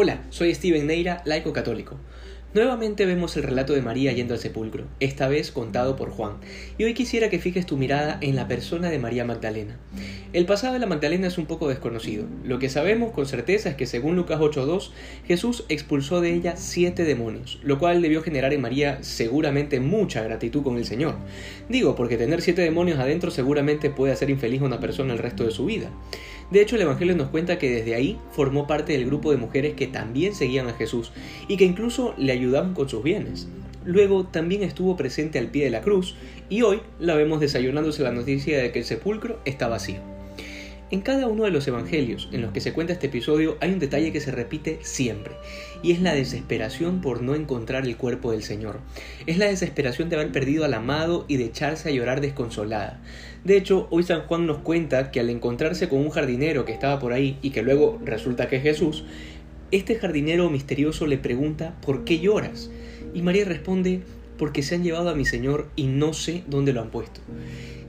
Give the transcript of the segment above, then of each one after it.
Hola, soy Steven Neira, laico católico. Nuevamente vemos el relato de María yendo al sepulcro, esta vez contado por Juan, y hoy quisiera que fijes tu mirada en la persona de María Magdalena. El pasado de la Magdalena es un poco desconocido. Lo que sabemos con certeza es que según Lucas 8.2, Jesús expulsó de ella siete demonios, lo cual debió generar en María seguramente mucha gratitud con el Señor. Digo, porque tener siete demonios adentro seguramente puede hacer infeliz a una persona el resto de su vida. De hecho, el Evangelio nos cuenta que desde ahí formó parte del grupo de mujeres que también seguían a Jesús y que incluso le ayudaban con sus bienes. Luego también estuvo presente al pie de la cruz y hoy la vemos desayunándose la noticia de que el sepulcro está vacío. En cada uno de los evangelios en los que se cuenta este episodio hay un detalle que se repite siempre, y es la desesperación por no encontrar el cuerpo del Señor. Es la desesperación de haber perdido al amado y de echarse a llorar desconsolada. De hecho, hoy San Juan nos cuenta que al encontrarse con un jardinero que estaba por ahí y que luego resulta que es Jesús, este jardinero misterioso le pregunta ¿por qué lloras? Y María responde porque se han llevado a mi Señor y no sé dónde lo han puesto.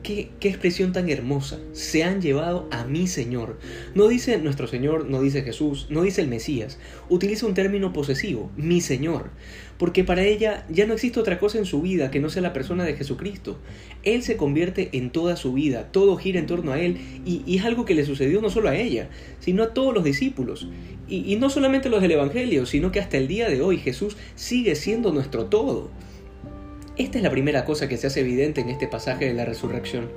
Qué, expresión tan hermosa. Se han llevado a mi Señor. No dice nuestro Señor, no dice Jesús, no dice el Mesías. Utiliza un término posesivo, mi Señor. Porque para ella ya no existe otra cosa en su vida que no sea la persona de Jesucristo. Él se convierte en toda su vida, todo gira en torno a Él y, es algo que le sucedió no solo a ella, sino a todos los discípulos. Y, no solamente los del Evangelio, sino que hasta el día de hoy Jesús sigue siendo nuestro todo. Esta es la primera cosa que se hace evidente en este pasaje de la resurrección,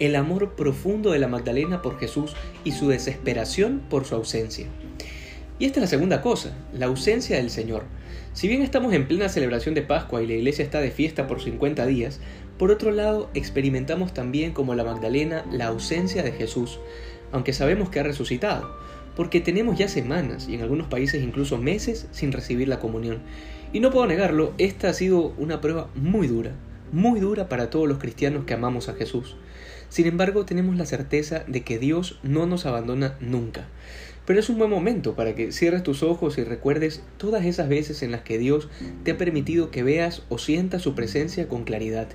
el amor profundo de la Magdalena por Jesús y su desesperación por su ausencia. Y esta es la segunda cosa, la ausencia del Señor. Si bien estamos en plena celebración de Pascua y la iglesia está de fiesta por 50 días, por otro lado experimentamos también como la Magdalena la ausencia de Jesús, aunque sabemos que ha resucitado porque tenemos ya semanas y en algunos países incluso meses sin recibir la comunión. Y no puedo negarlo, esta ha sido una prueba muy dura, muy dura para todos los cristianos que amamos a Jesús. Sin embargo, tenemos la certeza de que Dios no nos abandona nunca. Pero es un buen momento para que cierres tus ojos y recuerdes todas esas veces en las que Dios te ha permitido que veas o sientas su presencia con claridad.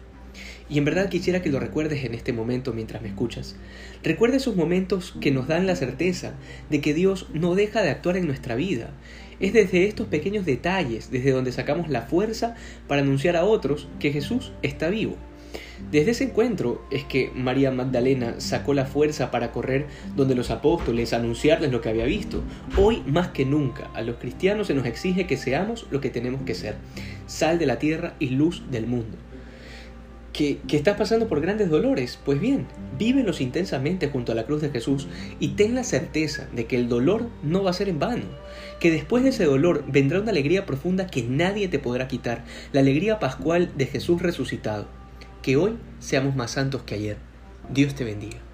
Y en verdad quisiera que lo recuerdes en este momento mientras me escuchas. Recuerda esos momentos que nos dan la certeza de que Dios no deja de actuar en nuestra vida. Es desde estos pequeños detalles desde donde sacamos la fuerza para anunciar a otros que Jesús está vivo. Desde ese encuentro es que María Magdalena sacó la fuerza para correr donde los apóstoles, anunciarles lo que había visto. Hoy más que nunca a los cristianos se nos exige que seamos lo que tenemos que ser, sal de la tierra y luz del mundo que, estás pasando por grandes dolores, pues bien, vívelos intensamente junto a la cruz de Jesús y ten la certeza de que el dolor no va a ser en vano, que después de ese dolor vendrá una alegría profunda que nadie te podrá quitar, la alegría pascual de Jesús resucitado. Que hoy seamos más santos que ayer. Dios te bendiga.